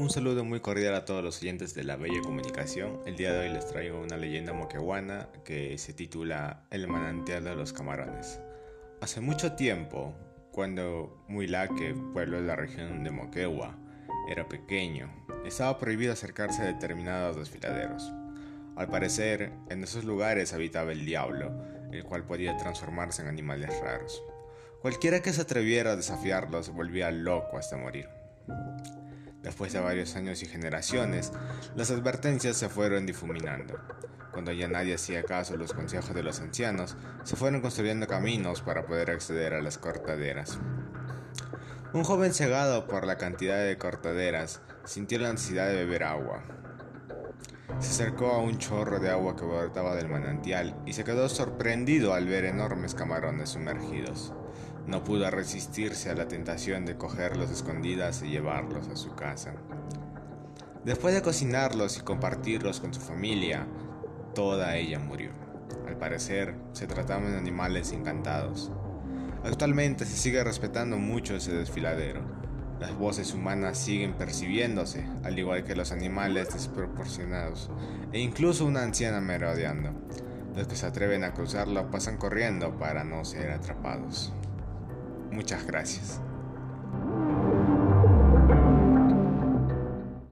Un saludo muy cordial a todos los oyentes de la Bella Comunicación. El día de hoy les traigo una leyenda moquehuana que se titula El manantial de los camarones. Hace mucho tiempo, cuando Muilaque, pueblo de la región de Moquegua, era pequeño, estaba prohibido acercarse a determinados desfiladeros. Al parecer, en esos lugares habitaba el diablo, el cual podía transformarse en animales raros. Cualquiera que se atreviera a desafiarlo se volvía loco hasta morir. Después de varios años y generaciones, las advertencias se fueron difuminando. Cuando ya nadie hacía caso a los consejos de los ancianos, se fueron construyendo caminos para poder acceder a las cortaderas. Un joven cegado por la cantidad de cortaderas sintió la necesidad de beber agua. Se acercó a un chorro de agua que brotaba del manantial y se quedó sorprendido al ver enormes camarones sumergidos. No pudo resistirse a la tentación de cogerlos escondidas y llevarlos a su casa. Después de cocinarlos y compartirlos con su familia, toda ella murió. Al parecer, se trataban de animales encantados. Actualmente se sigue respetando mucho ese desfiladero. Las voces humanas siguen percibiéndose, al igual que los animales desproporcionados, e incluso una anciana merodeando. Los que se atreven a cruzarlo pasan corriendo para no ser atrapados. Muchas gracias.